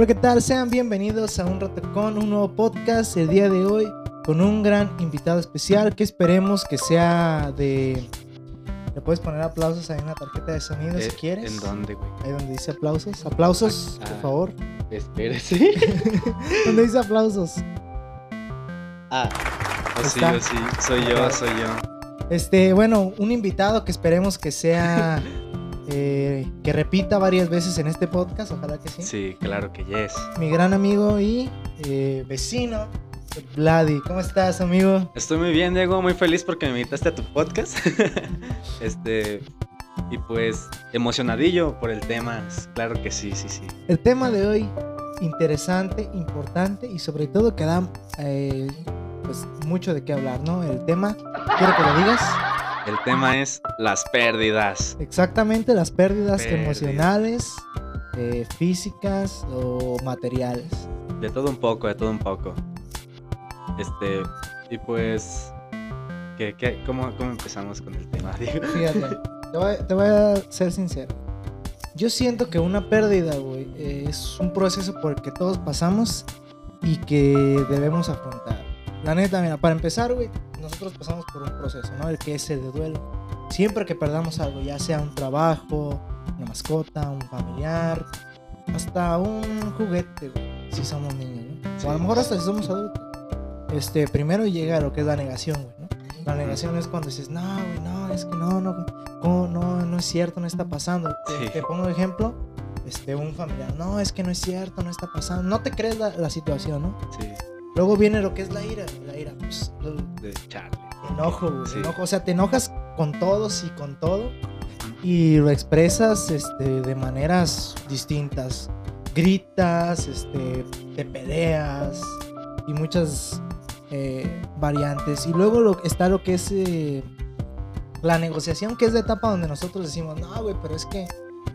Hola, ¿qué tal? Sean bienvenidos a un rato con un nuevo podcast el día de hoy con un gran invitado especial que esperemos que sea de... ¿Le puedes poner aplausos ahí en la tarjeta de sonido si quieres? ¿En dónde, güey? Ahí donde dice aplausos. Aplausos, Ah, por ah. favor. Espérese. Donde dice aplausos. ah, oh, sí, Está. oh, sí. Soy yo, soy yo. Este, bueno, un invitado que esperemos que sea... eh, que repita varias veces en este podcast, ojalá que sí. Sí, claro que yes. Mi gran amigo y eh, vecino, Vladi. ¿Cómo estás, amigo? Estoy muy bien, Diego. Muy feliz porque me invitaste a tu podcast. este. Y pues, emocionadillo por el tema. Claro que sí, sí, sí. El tema de hoy, interesante, importante y sobre todo que da eh, pues, mucho de qué hablar, ¿no? El tema, quiero que lo digas, El tema es las pérdidas. exactamente las pérdidas Pérdidas. emocionales, eh, físicas o materiales. De todo un poco, de todo un poco. Este. Y pues. ¿qué, qué, cómo, ¿Cómo empezamos con el tema? Fíjate, te voy, te voy a ser sincero. Yo siento que una pérdida, güey, eh, es un proceso por el que todos pasamos y que debemos afrontar. La neta, mira, para empezar, güey, nosotros pasamos por un proceso, ¿no? El que es el de duelo. Siempre que perdamos algo, ya sea un trabajo, una mascota, un familiar, hasta un juguete, güey, si somos niños, ¿no? O a lo mejor hasta si somos adultos. Este, primero llega lo que es la negación, güey, ¿no? La negación es cuando dices, no, güey, no, es que no, no, ¿cómo? no, no es cierto, no está pasando. Te, Sí. te pongo un ejemplo, este, un familiar, no, es que no es cierto, no está pasando. No te crees la, la situación, ¿no? Sí, Luego viene lo que es la ira, la ira, pues, de enojo, güey, Sí. enojo. O sea, te enojas con todos y con todo y lo expresas este, de maneras distintas. Gritas, este, te peleas y muchas eh, variantes. Y luego lo, está lo que es eh, la negociación, que es la etapa donde nosotros decimos, no, güey, pero es que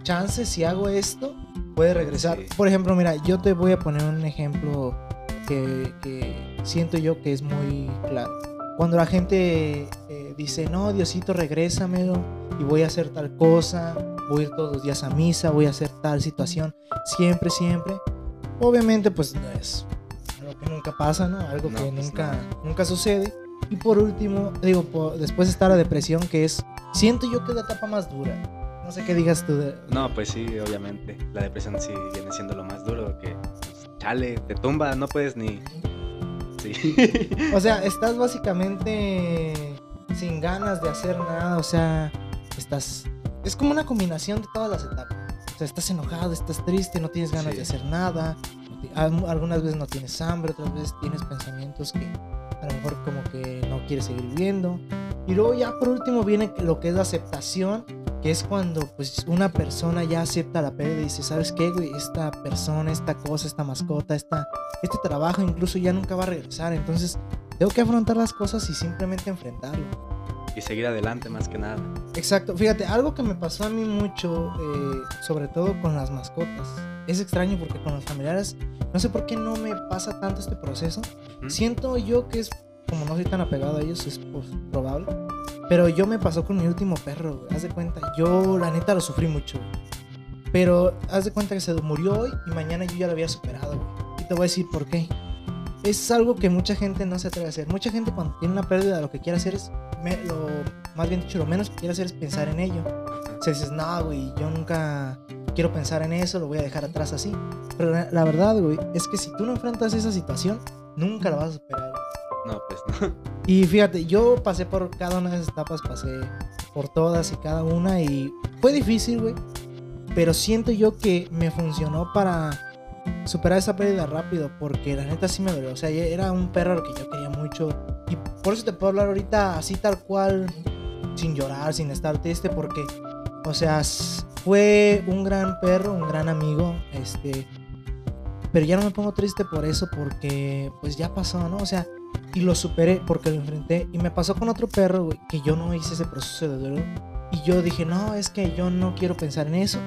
chance si hago esto, puede regresar. Sí. Por ejemplo, mira, yo te voy a poner un ejemplo que, que siento yo que es muy claro. Cuando la gente eh, dice, no, Diosito, regrésamelo y voy a hacer tal cosa, voy a ir todos los días a misa, voy a hacer tal situación, siempre, siempre. Obviamente, pues no es algo que nunca pasa, ¿no? Algo No, que pues, nunca, nunca sucede. Y por último, digo, después está la depresión, que es, siento yo que es la etapa más dura. No sé qué digas tú de... No, pues sí, obviamente. La depresión sí viene siendo lo más duro. Que chale, te tumba, no puedes ni. Sí. O sea, estás básicamente sin ganas de hacer nada, o sea, estás... Es como una combinación de todas las etapas. O sea, estás enojado, estás triste, no tienes ganas Sí. de hacer nada. Algunas veces no tienes hambre, otras veces tienes pensamientos que a lo mejor como que no quieres seguir viviendo. Y luego ya por último viene lo que es la aceptación, que es cuando pues una persona ya acepta la pérdida y dice, ¿sabes qué, güey? Esta persona, esta cosa, esta mascota, esta, este trabajo incluso ya nunca va a regresar. Entonces tengo que afrontar las cosas y simplemente enfrentarlo. y seguir adelante más que nada. Exacto, fíjate, algo que me pasó a mí mucho, eh, sobre todo con las mascotas, es extraño porque con los familiares, no sé por qué no me pasa tanto este proceso. Siento yo que es, como no soy tan apegado a ellos, es pues, probable. Pero yo me pasó con mi último perro, güey, haz de cuenta, yo la neta lo sufrí mucho. Pero haz de cuenta que se murió hoy y mañana yo ya lo había superado, güey. Y te voy a decir por qué. Es algo que mucha gente no se atreve a hacer. Mucha gente cuando tiene una pérdida lo que quiere hacer es, más bien dicho, lo menos que quiere hacer es pensar en ello. O sea, dices, no, güey, yo nunca quiero pensar en eso, lo voy a dejar atrás así. Pero la, la verdad, güey, es que si tú no enfrentas esa situación, nunca la vas a superar. No, pues no. Y fíjate, yo pasé por cada una de esas etapas, pasé por todas y cada una y fue difícil, güey. Pero siento yo que me funcionó para superar esa pérdida rápido, porque la neta sí me dolió. O sea, era un perro que yo quería mucho. Y por eso te puedo hablar ahorita así tal cual, sin llorar, sin estar triste, porque, o sea, fue un gran perro, un gran amigo, este... Pero ya no me pongo triste por eso, porque pues ya pasó, ¿no? O sea, y lo superé porque lo enfrenté. Y me pasó con otro perro, güey, que yo no hice ese proceso de duelo. Y yo dije, no, es que yo no quiero pensar en eso.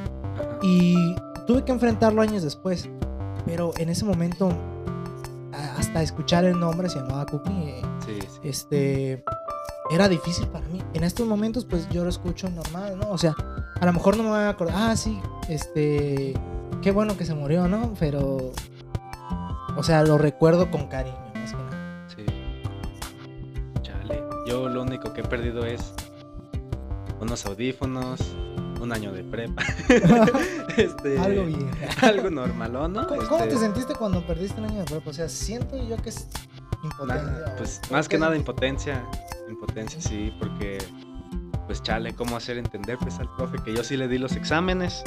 Y tuve que enfrentarlo años después. Pero en ese momento, hasta escuchar el nombre, se llamaba Cookie, eh, Sí, sí. este, era difícil para mí. En estos momentos, pues yo lo escucho normal, ¿no? O sea, a lo mejor no me voy a acordar, ah, sí, este, qué bueno que se murió, ¿no? Pero, o sea, lo recuerdo con cariño, Yo lo único que he perdido es unos audífonos, un año de prepa. este, Algo bien. Algo normal, ¿o no? ¿Cómo, cómo te Este, sentiste cuando perdiste un año de prepa? O sea, siento yo que es impotencia. nada, pues ¿o más qué que nada impotencia. Impotencia, sí, porque pues chale, ¿cómo hacer entender pues al profe que yo sí le di los exámenes?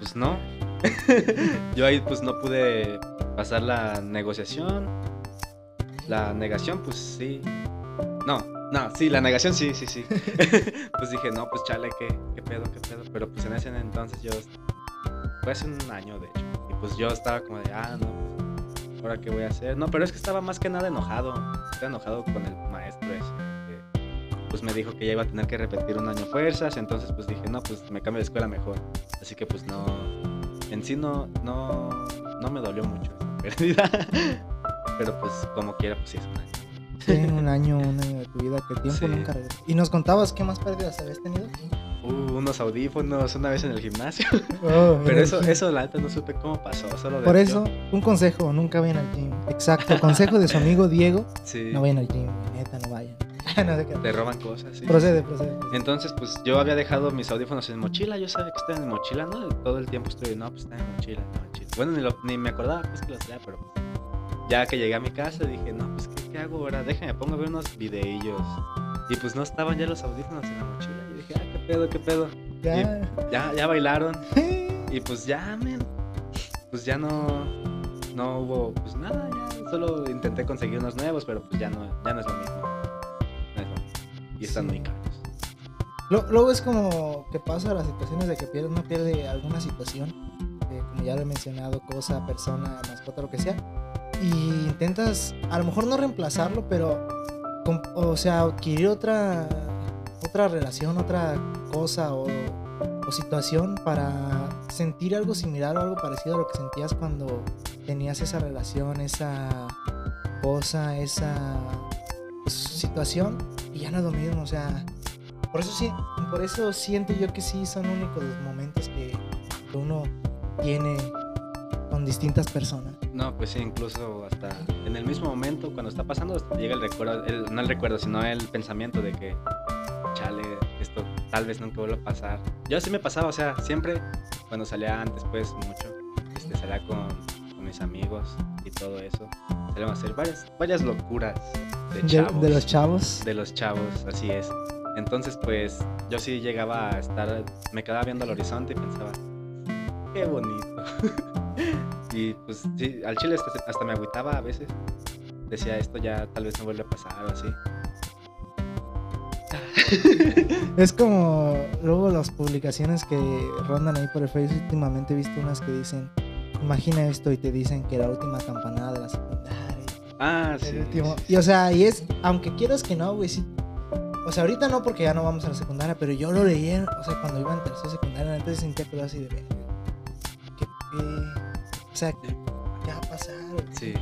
Pues no. yo ahí pues no pude pasar la negociación. La negación, pues sí. No, no, sí, la negación sí, sí, sí. pues dije, no, pues chale, ¿qué, qué pedo, qué pedo. Pero pues en ese entonces yo. Fue hace un año, de hecho. Y pues yo estaba como de, ah, no, pues, ¿ahora qué voy a hacer? No, pero es que estaba más que nada enojado. Estaba enojado con el maestro ese. que, pues me dijo que ya iba a tener que repetir un año fuerzas. Entonces pues dije, no, pues me cambio de escuela mejor. Así que pues no. En sí no, no, no me dolió mucho esa pérdida. pero pues como quiera, pues sí es un año. Sí, un año, un año de tu vida, que el tiempo Sí. nunca regresa. Y nos contabas qué más pérdidas habías tenido. Uh, unos audífonos una vez en el gimnasio. Oh, Pero en eso, eso la neta no supe cómo pasó. Solo Por eso, un consejo, nunca vayan al gym. Exacto, consejo de su amigo Diego, Sí, no vayan al gym, neta, no vayan. no sé qué. te roban cosas. sí. Procede, procede. Entonces, pues yo había dejado mis audífonos en mochila. Yo sabía que estaban en mochila, ¿no? Todo el tiempo estuve, no, pues están en mochila, en mochila. Bueno, ni, lo- ni me acordaba pues que los traía, pero ya que llegué a mi casa dije, no, pues ¿qué, hago ahora? Déjame, pongo a ver unos videillos. Y pues no estaban ya los audífonos en la mochila. Y dije, ah, qué pedo, qué pedo. Ya. Ya, ya bailaron. Y pues ya, men. Pues ya no. No hubo, pues nada, ya. Solo intenté conseguir unos nuevos, pero pues ya no, ya no es lo mismo. No es lo mismo. Y están Sí. muy caros. Luego es como que pasa las situaciones de que pierde, uno pierde alguna situación, eh, como ya lo he mencionado, cosa, persona, mascota, lo que sea, y intentas a lo mejor no reemplazarlo, pero, o sea, adquirir otra, otra relación, otra cosa o, situación para sentir algo similar o algo parecido a lo que sentías cuando tenías esa relación, esa cosa, esa pues, situación, y ya no es lo mismo, o sea, por eso sí, por eso siento yo que sí son únicos los momentos que uno tiene con distintas personas. No, pues sí, incluso hasta en el mismo momento, cuando está pasando, llega el recuerdo, el- no el recuerdo, sino el pensamiento de que, chale, esto tal vez nunca vuelva a pasar. Yo así me pasaba, o sea, siempre cuando salía antes, pues mucho, este, salía con, con mis amigos y todo eso. Salíamos a hacer varias, varias locuras de De, chavos. de los chavos. de los chavos, así es. Entonces, pues, yo sí llegaba a estar, me quedaba viendo al horizonte y pensaba, qué bonito. y pues, sí, al chile hasta, hasta me agüitaba a veces. Decía, esto ya tal vez no vuelve a pasar o así. Es como luego las publicaciones que rondan ahí por el Facebook. Últimamente he visto unas que dicen, imagina esto y te dicen que la última campanada de la secundaria. Ah, sí. último- sí, Y o sea, y es, aunque quieras que no, güey, sí. O sea, ahorita no porque ya no vamos a la secundaria, pero yo lo leí, o sea, cuando iba en tercera secundaria, antes sentía que así de ver. ¿Qué, qué- o sea, ¿qué va a pasar? Sí.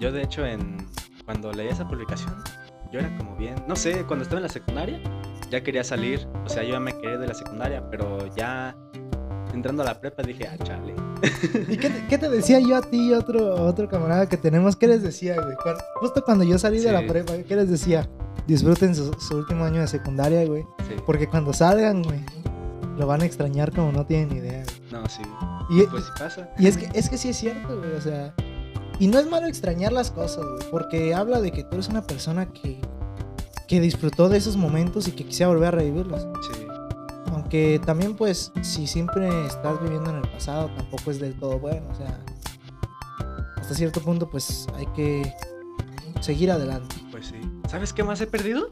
Yo de hecho en cuando leí esa publicación, yo era como bien, no sé, cuando estaba en la secundaria, ya quería salir, o sea, yo ya me quedé de la secundaria, pero ya entrando a la prepa dije, ah, chale. ¿Y qué te, qué te decía yo a ti y otro, otro camarada que tenemos? ¿Qué les decía, güey? Justo cuando yo salí de la prepa, ¿qué les decía? Disfruten su, su último año de secundaria, güey. Sí. Porque cuando salgan, güey, lo van a extrañar como no tienen idea, güey. No, sí. Y, Pues sí pasa. y es, que, es que sí es cierto, güey, o sea... Y no es malo extrañar las cosas, güey, porque habla de que tú eres una persona que, que disfrutó de esos momentos y que quisiera volver a revivirlos. Sí. Aunque también, pues, si siempre estás viviendo en el pasado, tampoco es del todo bueno. O sea, hasta cierto punto, pues, hay que seguir adelante. Pues sí. ¿Sabes qué más he perdido?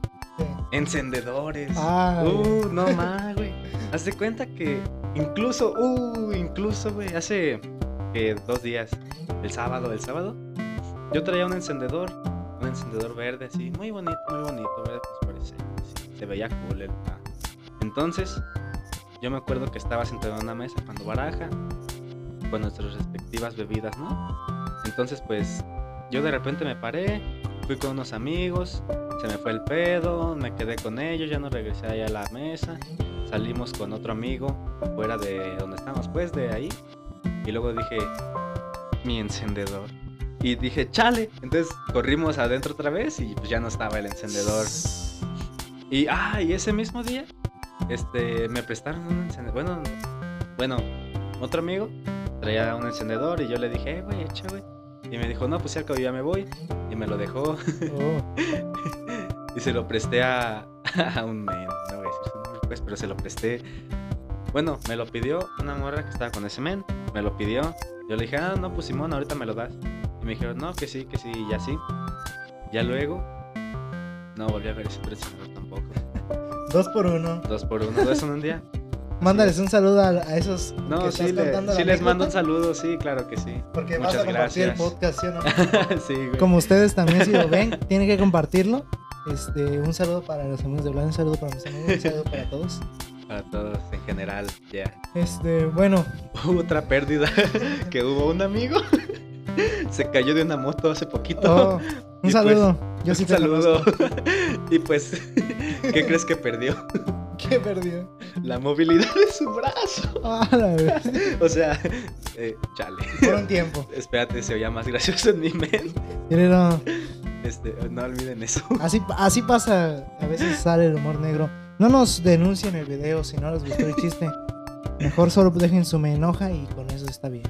Encendedores. Ah, uh, no más, güey. Haz de cuenta que incluso, uh, incluso, güey, hace que dos días, el sábado, el sábado, yo traía un encendedor, un encendedor verde, así, muy bonito, muy bonito, verde fosforescente, así, se veía cool el ah. Entonces, yo me acuerdo que estaba sentado en una mesa cuando baraja, con nuestras respectivas bebidas, ¿no? Entonces, pues, yo de repente me paré, fui con unos amigos, se me fue el pedo, me quedé con ellos, ya no regresé allá a la mesa. Salimos con otro amigo fuera de donde estábamos, pues, de ahí. Y luego dije, mi encendedor. Y dije, chale. Entonces corrimos adentro otra vez y pues ya no estaba el encendedor. Y, ah, y ese mismo día, este, me prestaron un encendedor. Bueno, bueno, otro amigo traía un encendedor y yo le dije, eh, güey, echa, güey. Y me dijo, no, pues ya que ya me voy. Y me lo dejó. Oh. y se lo presté a, a un men, no voy a decir su nombre, pues, pero se lo presté. Bueno, me lo pidió una morra que estaba con ese men. Me lo pidió. Yo le dije, ah, no, pues Simón, ahorita me lo das. Y me dijeron, no, que sí, que sí, y así. Ya luego, no volví a ver ese encendedor tampoco. Dos por uno. Dos por uno, dos en un día. Mándales un saludo a, a esos. No, que sí, le- sí les mando un saludo, sí, claro que sí. Porque Muchas vas a compartir gracias. el podcast, ¿sí o no? sí, güey. Como ustedes también, si lo ven, tienen que compartirlo. Este, un saludo para los amigos de Blan, un saludo para mis amigos, un saludo para todos. Para todos en general, ya. Este, bueno, Hubo otra pérdida que hubo un amigo. Se cayó de una moto hace poquito. oh, un Y saludo. Yo sí un te saludo. conozco. y pues, ¿qué crees que perdió? ¿Qué perdió? La movilidad de su brazo. Ah, la. O sea, eh, chale. Por un tiempo. Espérate, se oía más gracioso en mi mente. Pero Este, no olviden eso. así, así pasa. A veces sale el humor negro. No nos denuncien el video si no les gustó el chiste. Mejor solo dejen su me enoja y con eso está bien.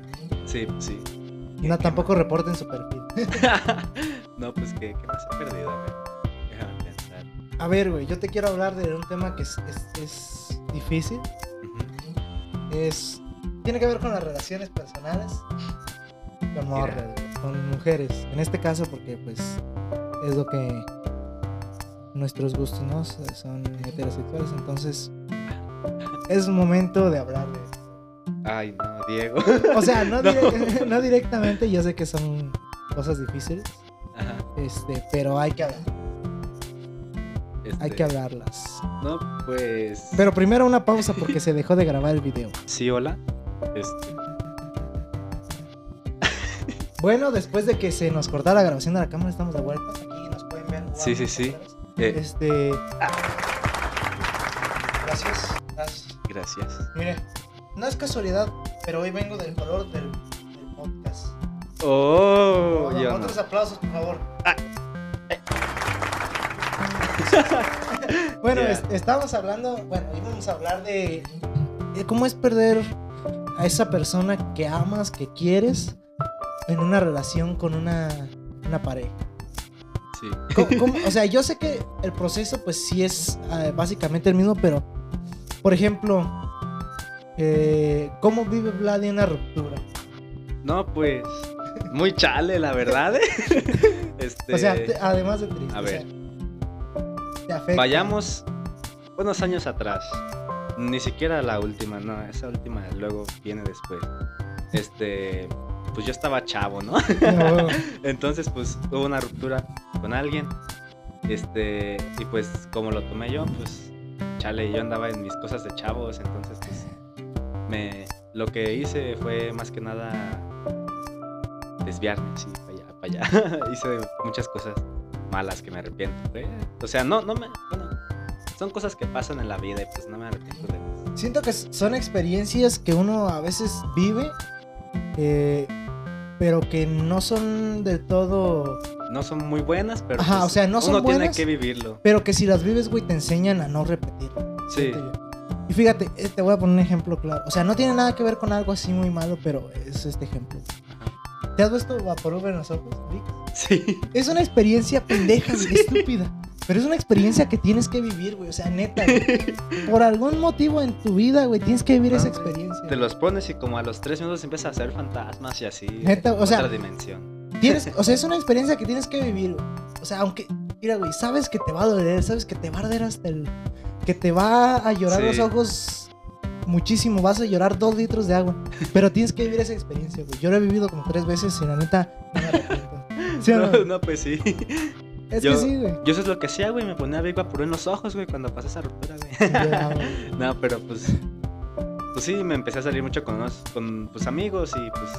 Sí, sí. No, tampoco reporten su perfil. no, pues, ¿qué, qué más he perdido? A ver, déjame pensar. A ver, güey, yo te quiero hablar de un tema que es, es- es difícil. Es. Tiene que ver con las relaciones personales. Con morras, con mujeres. En este caso, porque pues es lo que nuestros gustos ¿no? son heterosexuales. Entonces, es momento de hablar de esto. Ay, no, Diego. O sea, no, No. dire- no directamente, yo sé que son cosas difíciles, Ajá, este, pero hay que hablar, hay que hablarlas. No, pues. Pero primero una pausa porque se dejó de grabar el video. Sí, hola. Este, Bueno, después de que se nos cortara la grabación de la cámara, estamos de vuelta. Aquí nos pueden ver. Sí, sí, sí. eh, Este. Gracias. Gracias. gracias. Mire, no es casualidad, pero hoy vengo del color del, del podcast. Oh, no. otros aplausos, por favor. Ah. bueno, es- estábamos hablando, bueno, íbamos a hablar de, de cómo es perder a esa persona que amas, que quieres, en una relación con una, una pareja. Sí. ¿Cómo- cómo? O sea, yo sé que el proceso, pues sí es eh, básicamente el mismo, pero, por ejemplo, eh, ¿cómo vive Vlad una ruptura? No, pues. Muy chale, la verdad. ¿eh? Este. O sea, te- además de triste. a o ver. sea, afecta. Vayamos unos años atrás. Ni siquiera la última, no, esa última luego viene después. Este, pues yo estaba chavo, ¿no? No, Entonces, pues hubo una ruptura con alguien. Este, y pues como lo tomé yo, pues chale, yo andaba en mis cosas de chavos, entonces pues me lo que hice fue más que nada desviarme así para allá, para allá. hice muchas cosas malas que me arrepiento. güey. O sea, no no me bueno, son cosas que pasan en la vida y pues no me arrepiento de eso. Siento que son experiencias que uno a veces vive, eh, pero que no son del todo... No son muy buenas, pero Ajá, pues, o sea, no son uno tiene buenas. que vivirlo. Pero que si las vives, güey, te enseñan a no repetirlo. Sí. Y fíjate, eh, te voy a poner un ejemplo claro. O sea, no tiene nada que ver con algo así muy malo, pero es este ejemplo. ¿Te has visto Vaporub en los ojos, Vic? Sí. Es una experiencia pendeja, güey, estúpida. Pero es una experiencia que tienes que vivir, güey. O sea, neta, güey. Por algún motivo en tu vida, güey, tienes que vivir esa experiencia. Te los pones y como a los tres minutos empiezas a hacer fantasmas y así. Neta, o sea- Otra dimensión. Tienes, o sea, es una experiencia que tienes que vivir, güey. O sea, aunque, mira, güey, sabes que te va a doler, sabes que te va a arder hasta el. que te va a llorar Sí. los ojos muchísimo, vas a llorar dos litros de agua. Pero tienes que vivir esa experiencia, güey. Yo lo he vivido como tres veces y la neta no me. ¿Sí o no? No, no, pues sí. Es yo- que sí, güey. Yo eso es lo que hacía, güey. Me ponía Big Vaporú en los ojos, güey, cuando pasé esa ruptura, güey. No, pero pues. Pues sí, me empecé a salir mucho con unos con pues, amigos y pues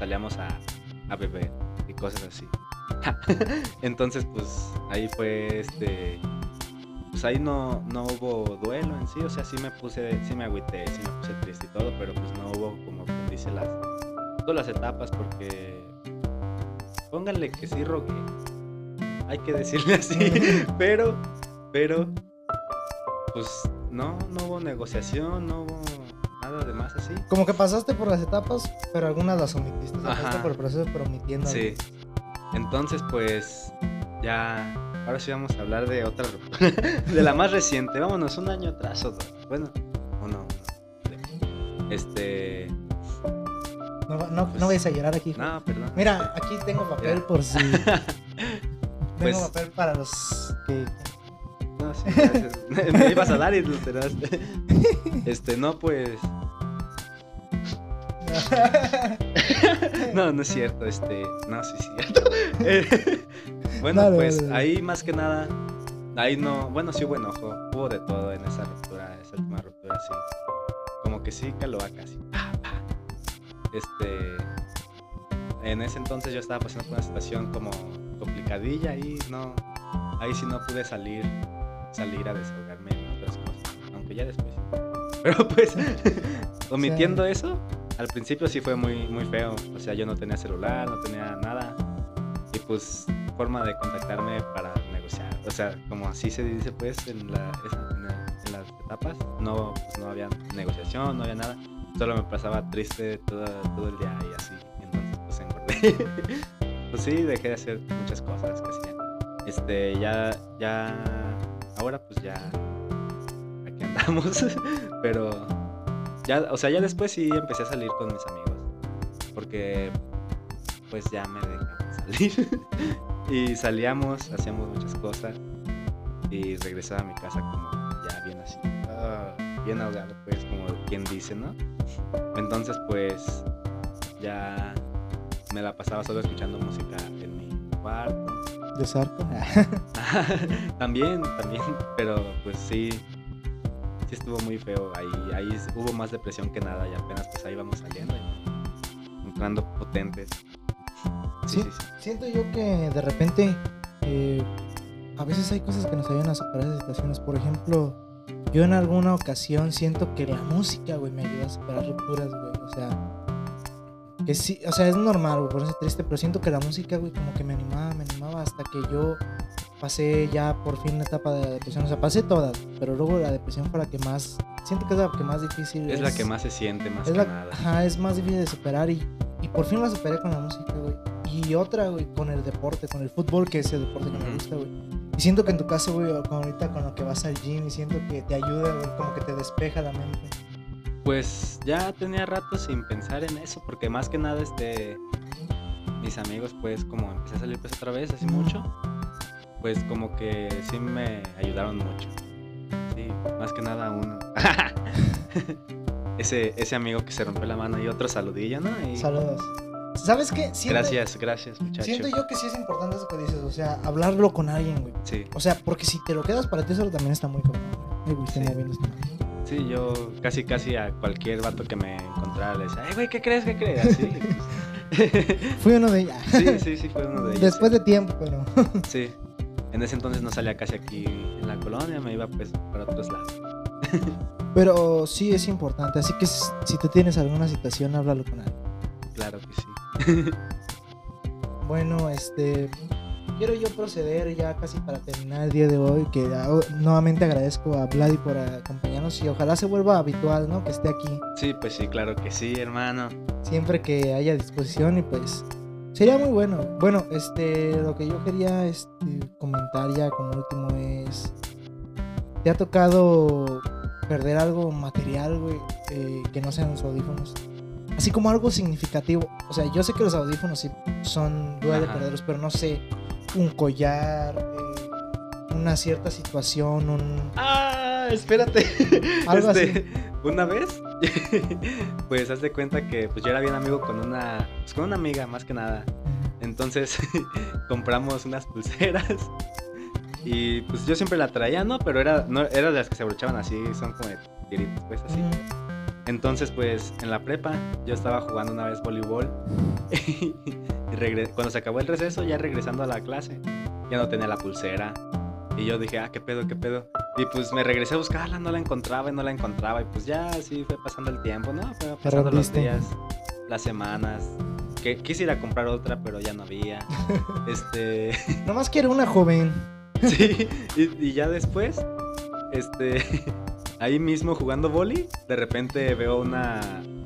salíamos a, a beber y cosas así. Entonces, pues ahí fue este. Pues ahí no, no hubo duelo en sí, o sea, sí me puse, sí me agüité, sí me puse triste y todo, pero pues no hubo, como quien dice, las, todas las etapas porque pónganle que sí rogué, hay que decirle así, pero, pero, pues no, no hubo negociación, no hubo nada de más así. Como que pasaste por las etapas, pero algunas las omitiste. O sea, Ajá. pasaste por el proceso, pero omitiendo. Sí. Entonces, pues ya. Ahora sí vamos a hablar de otra ruptura. de la más reciente. Vámonos, un año atrás o dos. Bueno, uno. Este. No, no, no vayas a llorar aquí. No, perdón. Mira, aquí tengo papel por si. tengo Pues- papel para los que. No, sí, gracias. Me ibas a dar y lo tiraste. Este, no, pues. No, no es cierto, este. No, sí es cierto. Eh, bueno, Dale, pues dale, ahí más que nada. Ahí no. Bueno, sí hubo enojo. Hubo de todo en esa ruptura, esa última ruptura, sí. Como que sí caló a casi. Este. En ese entonces yo estaba pasando por una situación como complicadilla y no. Ahí sí no pude salir. Salir a desahogarme en otras cosas. Aunque ya después. sí. Pero pues. omitiendo eso, al principio sí fue muy, muy feo. O sea, yo no tenía celular, no tenía nada. Y pues, forma de contactarme para negociar. O sea, como así se dice, pues, en, la, esa- en, la- en las etapas, no, pues, no había negociación, no había nada. Solo me pasaba triste todo, todo el día y así. Entonces, pues, engordé. pues sí, dejé de hacer muchas cosas que hacía. Este, ya, ya, ahora pues ya, aquí andamos. Pero ya, o sea, ya después sí empecé a salir con mis amigos. Porque pues ya me dejaban salir. y salíamos, hacíamos muchas cosas. Y regresaba a mi casa como ya bien así. ah, bien ahogado, pues, quien dice, ¿no? Entonces, pues, ya me la pasaba solo escuchando música en mi cuarto. De Zarco. también, también, pero pues sí, sí estuvo muy feo. Ahí, ahí hubo más depresión que nada y apenas pues ahí vamos saliendo y entrando potentes. Sí, Sí. sí, sí. Siento yo que de repente eh, a veces hay cosas que nos ayudan a superar esas situaciones. Por ejemplo, yo en alguna ocasión siento que la música, güey, me ayuda a superar rupturas, güey. O sea, que sí, o sea, es normal, güey, ponerse triste, pero siento que la música, güey, como que me animaba, me animaba hasta que yo pasé ya por fin la etapa de la depresión. O sea, pasé todas, pero luego la depresión fue la que más, siento que es la que más difícil Es la que más se siente, más es que la, nada. ajá, es más difícil de superar y, y por fin la superé con la música, güey. Y otra, güey, con el deporte, con el fútbol, que es el deporte que me gusta, güey. Y siento que en tu caso, güey, ahorita con lo que vas al gym, y siento que te ayuda, güey, como que te despeja la mente. Pues ya tenía rato sin pensar en eso, porque más que nada, este, mis amigos, pues como empecé a salir pues otra vez hace mucho, pues como que sí me ayudaron mucho. Sí, más que nada uno. ese, ese amigo que se rompió la mano y otro saludillo, ¿no? Y Saludos. ¿Sabes qué? Siento, gracias, gracias, muchacho. Siento yo que sí es importante eso que dices, o sea, hablarlo con alguien, güey. Sí, O sea, porque si te lo quedas para ti solo también está muy cabrón, güey. Ay, güey, Sí. moviendo sí, yo casi, casi a cualquier vato que me encontrara le decía, "Ay, güey, ¿qué crees? ¿Qué crees? Así. Fui uno de ellos. sí, sí, sí, fue uno de ellos. Después sí. de tiempo, pero. Sí. En ese entonces no salía casi aquí en la colonia, me iba pues para otros lados. Pero sí es importante. Así que si si tú tienes alguna situación, háblalo con alguien. Claro que sí. Bueno, este. Quiero yo proceder ya casi para terminar el día de hoy. Que ah, nuevamente agradezco a Vladi por acompañarnos y ojalá se vuelva habitual, ¿no? Que esté aquí Sí, pues sí, claro que sí, hermano. siempre que haya disposición y pues. Sería muy bueno. Bueno, este. Lo que yo quería este, comentar ya como último es. ¿Te ha tocado perder algo material, güey? eh, que no sean los audífonos. Así como algo significativo. O sea, yo sé que los audífonos sí son duele Ajá. perderlos, pero no sé. Un collar, eh, una cierta situación, un. Ah, espérate. Algo Este, Una vez, pues haz de cuenta que pues yo era bien amigo con una, pues con una amiga más que nada. Entonces compramos unas pulseras y pues yo siempre la traía, ¿no? Pero era, no, era de las que se abrochaban así, son como de tiritos, pues así. Entonces, pues en la prepa yo estaba jugando una vez voleibol Y cuando se acabó el receso, ya regresando a la clase, ya no tenía la pulsera. Y yo dije, ah, qué pedo, qué pedo. Y pues me regresé a buscarla, no la encontraba y no la encontraba. Y pues ya así fue pasando el tiempo, ¿no? Fue pasando los días, las semanas. Que quise ir a comprar otra, pero ya no había. este. Nomás quiero una joven. Sí, y, y ya después, este, ahí mismo jugando boli, de repente veo una,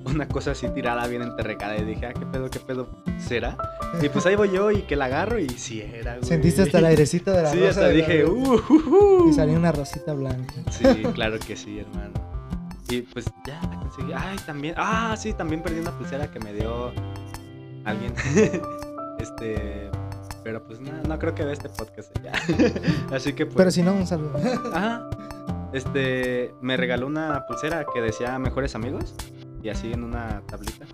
una cosa así tirada bien enterrecada y dije, ah, qué pedo, qué pedo, ¿será? Y pues ahí voy yo y que la agarro y sí era, güey. Sentiste hasta el airecito de la Sí, rosa hasta dije, uh, uh, uh". Y salió una rosita blanca. Sí, claro que sí, hermano. Y pues ya la conseguí. Ay, también, ah, sí, también perdí una pulsera que me dio alguien. este, pero pues no, no creo que vea este podcast ya. Así que pues... Pero si no, un saludo. Ajá. Este, me regaló una pulsera que decía mejores amigos y así en una tablita.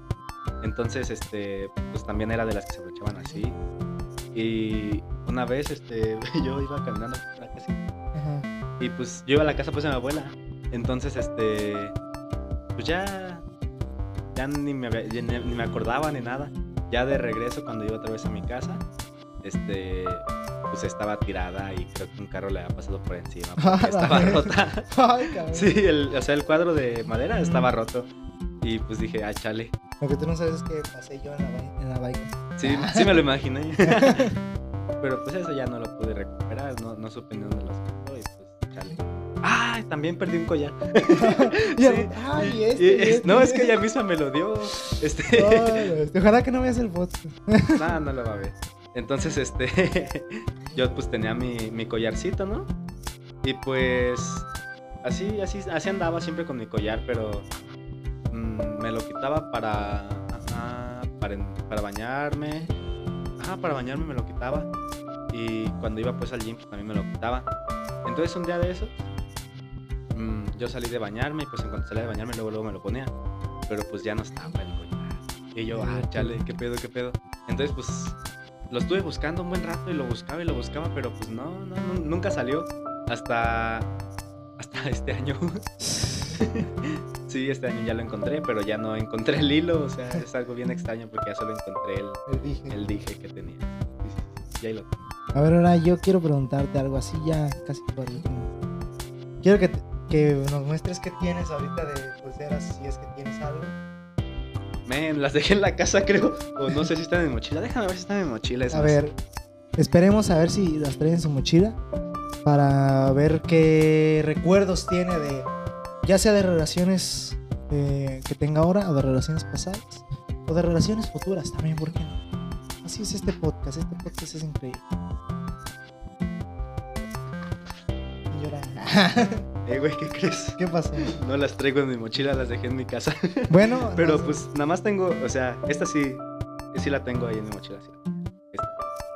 Entonces, este, pues también era de las que se aprovechaban así. Y una vez, este, yo iba caminando por la casa Ajá. y pues yo iba a la casa pues de mi abuela. Entonces, este, pues ya, ya ni me, había- ya ni, ni me acordaba ni nada. Ya de regreso cuando iba otra vez a mi casa, este, pues estaba tirada y creo que un carro le había pasado por encima. Ah, estaba rota. Ay, cabrón. Sí, el, o sea, el cuadro de madera estaba roto. Y pues dije, ah, chale. Lo que tú no sabes es que pasé yo en la, en la bike. Sí, sí me lo imaginé. Pero pues eso ya no lo pude recuperar, no, no supe ni dónde lo quitó y pues chale. Ah, también perdí un collar. Y- Sí, ay, y- este, y- y este. No, es que ella misma me lo dio. Este. Ay, este, Ojalá que no veas el podcast. no, no lo va a ver. Entonces, este. yo pues tenía mi, mi collarcito, ¿no? Y pues. Así, así, así andaba siempre con mi collar, pero. mm, me lo quitaba para. ajá, para, para bañarme. Ajá, para bañarme me lo quitaba. Y cuando iba pues al gym, pues también me lo quitaba. Entonces, un día de esos. mm, yo salí de bañarme y pues en cuanto salía de bañarme, luego, luego me lo ponía. Pero pues ya no estaba el collar. Y yo, ah, chale, qué pedo, qué pedo. Entonces, pues lo estuve buscando un buen rato y lo buscaba y lo buscaba, pero pues no, no, no, nunca salió. Hasta, hasta este año. sí, este año ya lo encontré, pero ya no encontré el hilo. O sea, es algo bien extraño porque ya solo encontré el, El dije. el dije que tenía. Sí, sí, sí, ya ahí lo tengo. A ver, ahora yo quiero preguntarte algo así ya casi por último. Quiero que, que nos muestres qué tienes ahorita de pulseras, si es que tienes algo. Men, las dejé en la casa, creo. O no sé si están en mi mochila. Déjame ver si están en mi mochila. es A ver, esperemos a ver si las trae en su mochila para ver qué recuerdos tiene de, ya sea de relaciones eh, que tenga ahora o de relaciones pasadas o de relaciones futuras también, ¿por qué no? Así es este podcast, este podcast es increíble. Llora. Eh, güey, ¿qué crees? ¿Qué pasó? No las traigo en mi mochila, las dejé en mi casa. Bueno, Pero no- pues nada más tengo, o sea, esta sí, sí la tengo ahí en mi mochila. Sí.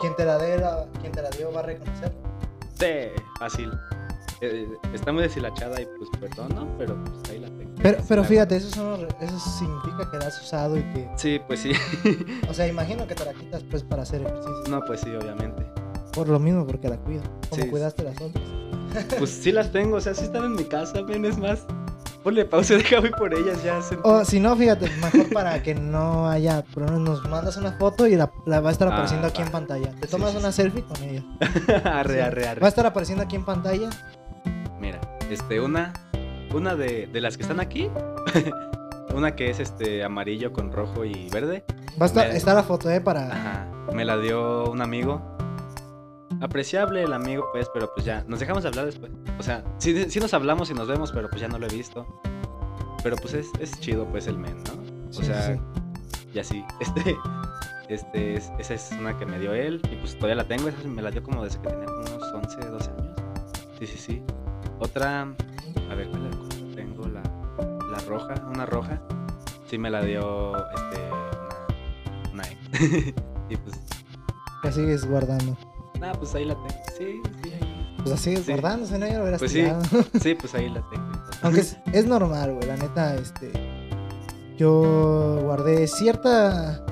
Quien te la dé, la- quien te la dio va a reconocer. Sí, fácil. Eh, está muy deshilachada y pues perdón, ¿no? Pero pues ahí la tengo. Pero, pero fíjate, eso, son eso significa que la has usado y que, Sí, pues sí. o sea, imagino que te la quitas pues para hacer ejercicio. no, pues sí, obviamente. Por lo mismo, porque la cuido. Como Sí. cuidaste las otras. Pues sí las tengo, o sea, sí están en mi casa, ven, es más. Ponle pausa, deja voy por ellas ya. sentí- O si no, fíjate, mejor para que no haya problemas, nos mandas una foto y la, la va a estar Ah, apareciendo aquí va. en pantalla. Te tomas sí, una sí. selfie con ella. arre, Sí. arre, Va a arre. estar apareciendo aquí en pantalla. Mira, este, una, una de, de las que están aquí. una que es este amarillo con rojo y verde. Va a estar, Me- está la foto, eh, para... Ajá. Me la dio un amigo. Apreciable el amigo, pues, pero pues ya. Nos dejamos de hablar después. O sea, sí, sí nos hablamos y nos vemos, pero pues ya no lo he visto. Pero pues es, es chido, pues, el men, ¿no? O Sí, sea, sí. y así. Este. Este, es- esa es una que me dio él. Y pues todavía la tengo. Esa me la dio como desde que tenía unos 11, 12 años. Sí, sí, sí. Otra. A ver, ¿cuál tengo? La, la roja, una roja. Sí, me la dio este, una, una ex. y pues La sigues guardando. Ah, pues ahí la tengo. Sí, sí, ahí. Pues sigues Sí. guardando, si no ya lo hubieras Pues sí. Sí, pues ahí la tengo. Aunque es, es normal, güey, la neta, este... Yo guardé cierta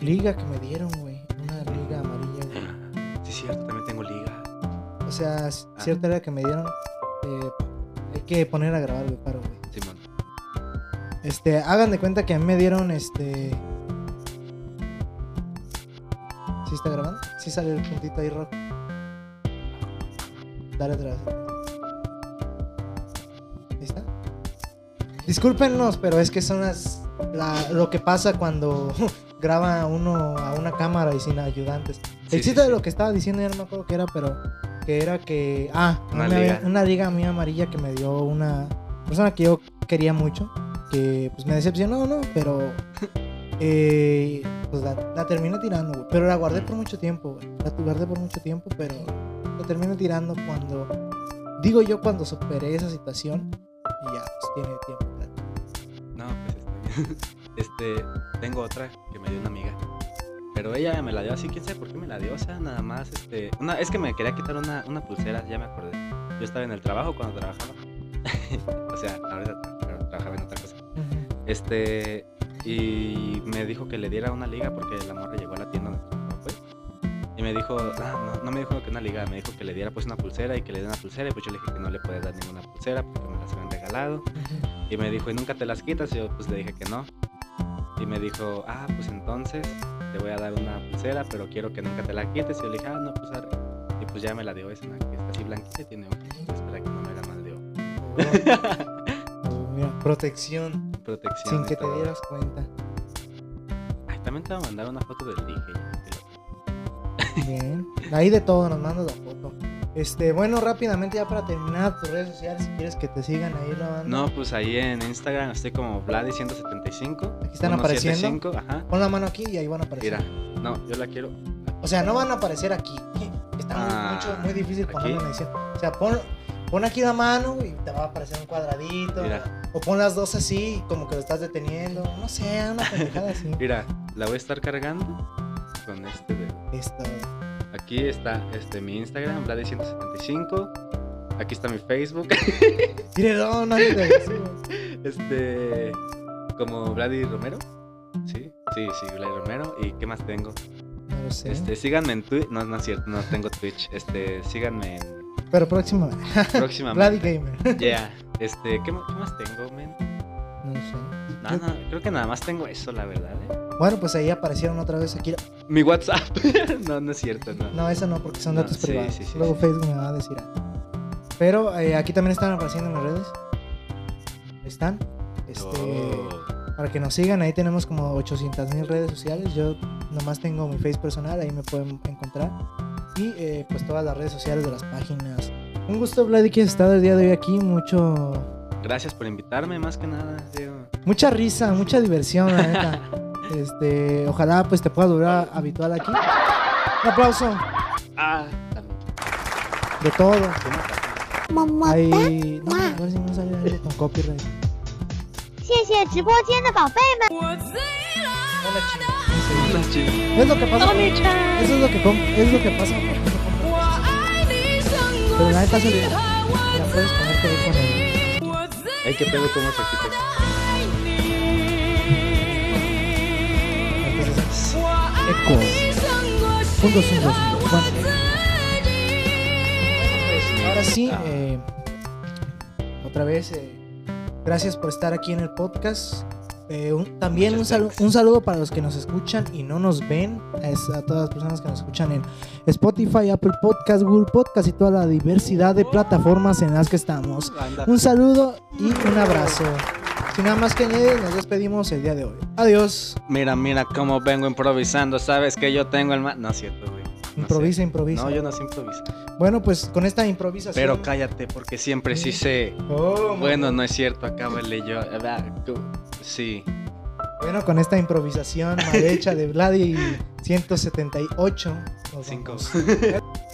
liga que me dieron, güey. Una liga amarilla, güey. Sí, cierto, también tengo ligas. O sea, Ah. cierta liga que me dieron. eh, hay que poner a grabar, güey, paro, güey. Simón. Este, hagan de cuenta que a mí me dieron, este... Sí sale el puntito ahí rojo. Dale otra vez. Está. Discúlpenos, pero es que son las, la- lo que pasa cuando graba uno a una cámara y sin ayudantes. Sí, el sí, chiste de lo que estaba diciendo ya no me acuerdo qué era, pero que era que ah, Una una, liga. una liga mía amarilla que me dio una persona que yo quería mucho, que pues me decepcionó, ¿no? Pero eh, pues la, la terminé tirando, güey. Pero la guardé por mucho tiempo, güey. La guardé por mucho tiempo, pero la terminé tirando cuando digo yo cuando superé esa situación y ya pues tiene tiempo. No, pues. Este, tengo otra que me dio una amiga. Pero ella me la dio así, quién sabe por qué me la dio. O sea, nada más, este. Una, es que me quería quitar una, una pulsera, ya me acordé. Yo estaba en el trabajo cuando trabajaba. o sea, ahorita tra- trabajaba en otra cosa. Este. Y me dijo que le diera una liga porque la morra llegó a la tienda donde pues. Y me dijo, ah, no, no me dijo que una liga, me dijo que le diera pues una pulsera y que le diera una pulsera. Y pues yo le dije que no le puedes dar ninguna pulsera porque me las habían regalado. Y me dijo, ¿y nunca te las quitas? Y yo pues le dije que no. Y me dijo, ah, pues entonces te voy a dar una pulsera, pero quiero que nunca te la quites. Y yo le dije, ah, no, pues arre. Y pues ya me la dio, es una que está así blanquita y tiene ojitos para que no me haga mal de ojo. Oh, mira, protección Protección. sin que te dieras cuenta. Ay, también te voy a mandar una foto del dije. Bien. Ahí de todo nos mandas la foto. Este, bueno, rápidamente ya para terminar tus redes sociales, si quieres que te sigan ahí la banda. No, pues ahí en Instagram estoy como Vladi175. Aquí están apareciendo. 175, Ajá. Pon la mano aquí y ahí van a aparecer. Mira, no, yo la quiero. O sea, no van a aparecer aquí. Está muy, Ah, mucho, muy difícil ponerlo en edición. O sea, pon, pon aquí la mano y te va a aparecer un cuadradito. Mira. O pon las dos así, como que lo estás deteniendo. No sé, una pendejada así. Mira, la voy a estar cargando con este de Esto. Aquí está este, mi Instagram, Vladi175. Aquí está mi Facebook. Mire, no, no este. Como Vladi Romero. Sí, sí, sí, Vladi Romero. ¿Y qué más tengo? No sé. Este, síganme en Twitch. No, no es cierto, no tengo Twitch. Este, síganme en Pero próximo. Vladi próximamente. Gamer. Yeah. Este, ¿qué, más tengo, men? No sé. No, no, creo que nada más tengo eso, la verdad. ¿eh? Bueno, pues ahí aparecieron otra vez aquí. Mi WhatsApp. no, no es cierto, no. No, eso no, porque son No, datos sí, privados. sí, sí, Luego sí. Facebook me va a decir algo. Pero eh, aquí también están apareciendo en las redes. Están. Este, Oh. Para que nos sigan, ahí tenemos como 800 mil redes sociales. Yo nomás tengo mi face personal, ahí me pueden encontrar Y eh, pues todas las redes sociales de las páginas. Un gusto, Vladi, que has estado el día de hoy aquí. Mucho, Gracias por invitarme, más que nada, Diego. mucha risa, mucha diversión, la neta. Este, ojalá pues te puedas volver a- habitual aquí. Un aplauso Ah, también. de todo. ¿Qué más? Ahí, no, a ver si no sale algo con copyright. 谢谢直播间的宝贝们。 Hola, es lo que pasa. Eso es lo que es lo que pasa. Pero la neta se le la puedes poner que con él. Pedo, cómo se quita eco. Bueno, pues, ahora sí, eh, otra vez, eh, gracias por estar aquí en el podcast. Eh, un- también un, Muchas salu- gracias. un saludo para los que nos escuchan y no nos ven, es a todas las personas que nos escuchan en Spotify, Apple Podcast, Google Podcast y toda la diversidad de plataformas en las que estamos. Un saludo y un abrazo. Sin nada más que añadir, nos despedimos el día de hoy. Adiós. Mira, mira cómo vengo improvisando. Sabes que yo tengo el ma- No es cierto, güey. Improvisa, sé. improvisa. No, yo no sé improvisar. Bueno, pues con esta improvisación. Pero cállate, porque siempre sí sé. Oh, Bueno, no es cierto, acábale yo. Ah, Sí. Bueno, con esta improvisación mal hecha de Vladi 178. nos Cinco.